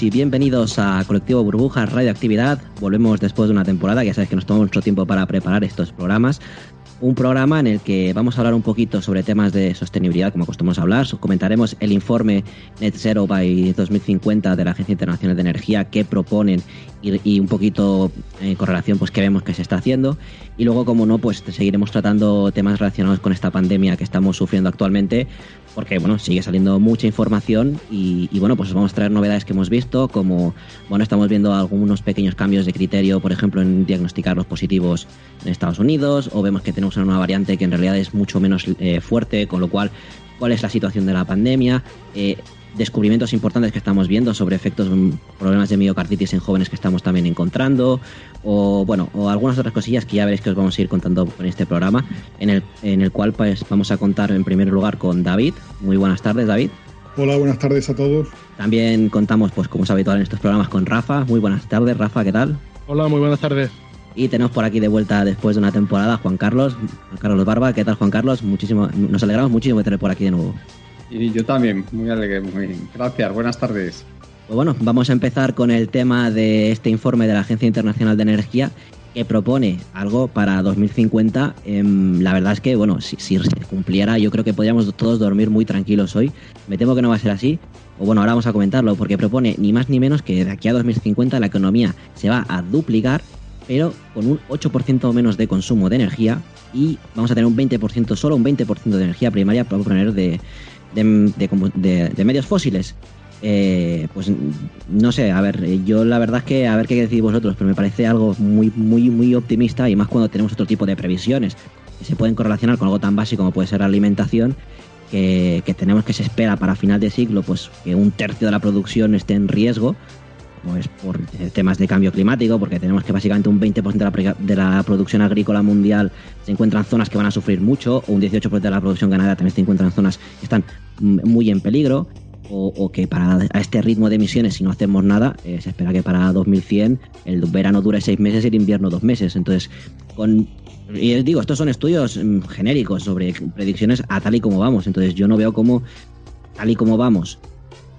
Y bienvenidos a Colectivo Burbujas Radioactividad. Volvemos después de una temporada, ya sabes que nos tomamos mucho tiempo para preparar estos programas. Un programa en el que vamos a hablar un poquito sobre temas de sostenibilidad, como acostumbramos a hablar. Comentaremos el informe Net Zero by 2050 de la Agencia Internacional de Energía que proponen y, un poquito en correlación pues qué vemos que se está haciendo. Y luego, como no, pues seguiremos tratando temas relacionados con esta pandemia que estamos sufriendo actualmente, porque bueno, sigue saliendo mucha información y, bueno, pues vamos a traer novedades que hemos visto, como bueno, estamos viendo algunos pequeños cambios de criterio, por ejemplo, en diagnosticar los positivos en Estados Unidos, o vemos que tenemos una nueva variante que en realidad es mucho menos eh, fuerte, con lo cual, cuál es la situación de la pandemia. Eh, descubrimientos importantes que estamos viendo sobre efectos, mm, problemas de miocarditis en jóvenes que estamos también encontrando, o bueno, o algunas otras cosillas que ya veréis que os vamos a ir contando en este programa, en el, en el cual pues vamos a contar en primer lugar con David. Muy buenas tardes, David. Hola, buenas tardes a todos. También contamos, pues como es habitual en estos programas, con Rafa. Muy buenas tardes, Rafa, ¿qué tal? Hola, muy buenas tardes. Y tenemos por aquí de vuelta después de una temporada Juan Carlos, Juan Carlos Barba. ¿Qué tal, Juan Carlos? Muchísimo, nos alegramos muchísimo de tener por aquí de nuevo. Y yo también, muy alegre, muy bien. Gracias, buenas tardes. Pues bueno, vamos a empezar con el tema de este informe de la Agencia Internacional de Energía que propone algo para 2050. Em, la verdad es que, bueno, si, se cumpliera, yo creo que podríamos todos dormir muy tranquilos hoy. Me temo que no va a ser así. O bueno, ahora vamos a comentarlo, porque propone ni más ni menos que de aquí a 2050 la economía se va a duplicar, pero con un 8% menos de consumo de energía y vamos a tener un 20%, solo un 20% de energía primaria para poner de, de, medios fósiles. Eh, pues no sé, a ver, yo la verdad es que a ver qué decís vosotros, pero me parece algo muy, muy, muy optimista y más cuando tenemos otro tipo de previsiones que se pueden correlacionar con algo tan básico como puede ser la alimentación, que, tenemos que se espera para final de siglo, pues que un tercio de la producción esté en riesgo, pues por temas de cambio climático, porque tenemos que básicamente un 20% de la, de la, producción agrícola mundial se encuentra en zonas que van a sufrir mucho, o un 18% de la producción ganadera también se encuentra en zonas que están muy en peligro, o, que para a este ritmo de emisiones, si no hacemos nada, eh, se espera que para 2100 el verano dure seis meses y el invierno dos meses. Entonces, con y digo, estos son estudios mm, genéricos sobre predicciones a tal y como vamos. Entonces, yo no veo cómo, tal y como vamos,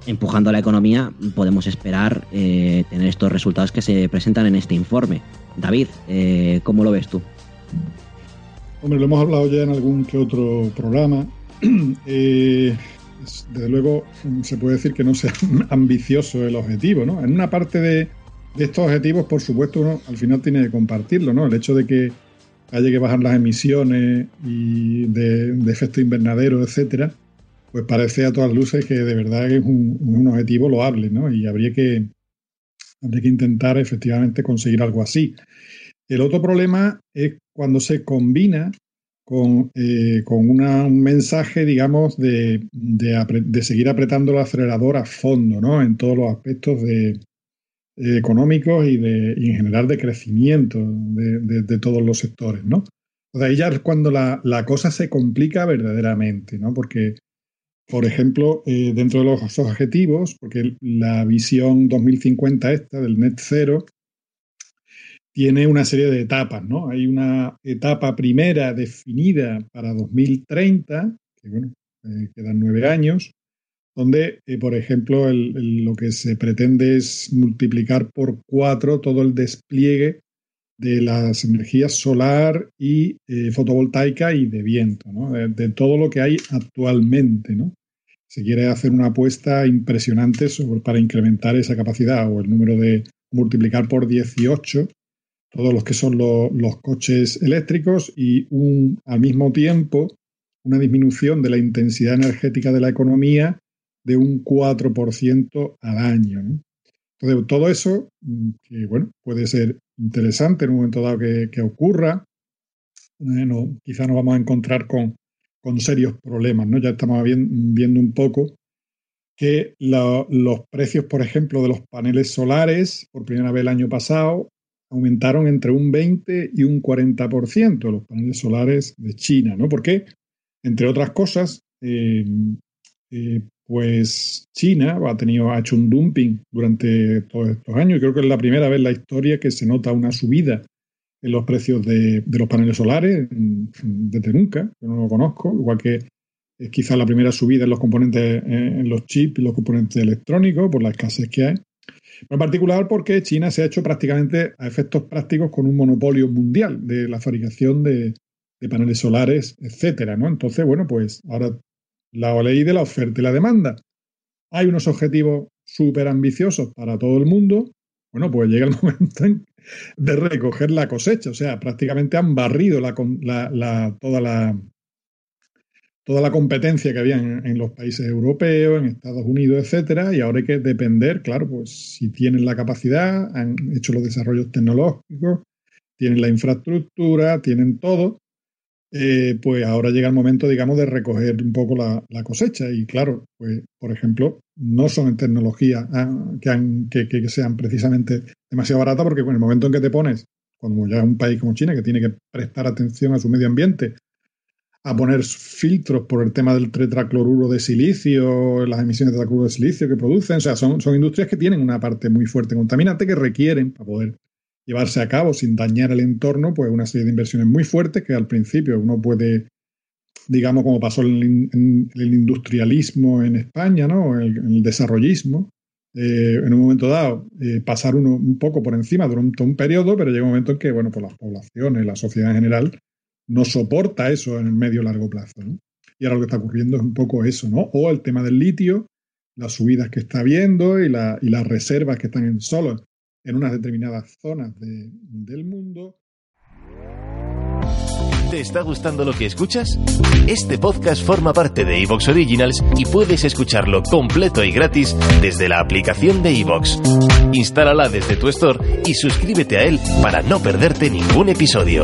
empujando a la economía, podemos esperar eh, tener estos resultados que se presentan en este informe. David, eh, ¿cómo lo ves tú? Hombre, lo hemos hablado ya en algún que otro programa. Eh, desde luego, se puede decir que no sea ambicioso el objetivo, ¿no? En una parte de, estos objetivos, por supuesto, uno al final tiene que compartirlo, ¿no? El hecho de que haya que bajar las emisiones y de, de efecto invernadero, etcétera, pues parece a todas luces que de verdad es un, objetivo loable, ¿no? Y habría que, habría que intentar efectivamente conseguir algo así. El otro problema es cuando se combina con, eh, con un mensaje, digamos, de, de, seguir apretando el acelerador a fondo, ¿no? En todos los aspectos de, económicos y, de, en general de crecimiento de, todos los sectores, ¿no? O ahí ya es cuando la, la, cosa se complica verdaderamente, ¿no? Porque por ejemplo, eh, dentro de los objetivos, porque la visión 2050 esta del net cero tiene una serie de etapas, ¿no? Hay una etapa primera definida para 2030, que bueno, eh, quedan nueve años, donde, eh, por ejemplo, lo que se pretende es multiplicar por cuatro todo el despliegue de las energías solar y eh, fotovoltaica y de viento, ¿no? de, todo lo que hay actualmente. ¿no? Se quiere hacer una apuesta impresionante sobre, para incrementar esa capacidad o el número de multiplicar por 18 todos los que son los coches eléctricos y al mismo tiempo una disminución de la intensidad energética de la economía de un 4% al año. Todo eso, mm, que bueno, puede ser interesante en un momento dado que, ocurra, bueno, quizá nos vamos a encontrar con, con serios problemas, ¿no? Ya estamos viendo un poco que los precios, por ejemplo, de los paneles solares, por primera vez el año pasado, aumentaron entre un 20 y un 40% los paneles solares de China, ¿no? Porque, entre otras cosas, eh, eh, pues China ha, tenido, ha hecho un dumping durante todos estos años. Creo que es la primera vez en la historia que se nota una subida en los precios de, los paneles solares desde nunca. Yo no lo conozco, igual que es quizás la primera subida en los componentes, en los chips y los componentes electrónicos por la escasez que hay. en particular porque China se ha hecho prácticamente a efectos prácticos con un monopolio mundial de la fabricación de, de paneles solares, etcétera, ¿no? Entonces, bueno, pues ahora la ley de la oferta y la demanda. Hay unos objetivos súper ambiciosos para todo el mundo. Bueno, pues llega el momento de recoger la cosecha. O sea, prácticamente han barrido la, toda la toda la competencia que había en, los países europeos, en Estados Unidos, etcétera, y ahora hay que depender, claro, pues si tienen la capacidad, han hecho los desarrollos tecnológicos, tienen la infraestructura, tienen todo, eh, pues ahora llega el momento, digamos, de recoger un poco la, cosecha. Y claro, pues, por ejemplo, no son tecnologías ah, que, que, sean precisamente demasiado baratas, porque en el momento en que te pones, como ya un país como China, que tiene que prestar atención a su medio ambiente, a poner filtros por el tema del tetracloruro de silicio, las emisiones de tetracloruro de silicio que producen, o sea, son, son industrias que tienen una parte muy fuerte contaminante que requieren, para poder llevarse a cabo sin dañar el entorno, pues una serie de inversiones muy fuertes que al principio uno puede, digamos, como pasó en, el industrialismo en España, ¿no? El, el desarrollismo, eh, en un momento dado eh, pasar uno un poco por encima durante un periodo, pero llega un momento en que, bueno, pues las poblaciones, la sociedad en general, no soporta eso en el medio largo plazo, ¿no? Y ahora lo que está ocurriendo es un poco eso, ¿no? O el tema del litio, las subidas que está habiendo y, y las reservas que están en solo en unas determinadas zonas del mundo. ¿Te está gustando lo que escuchas? Este podcast forma parte de Evox Originals y puedes escucharlo completo y gratis desde la aplicación de Evox. Instálala desde tu store y suscríbete a él para no perderte ningún episodio.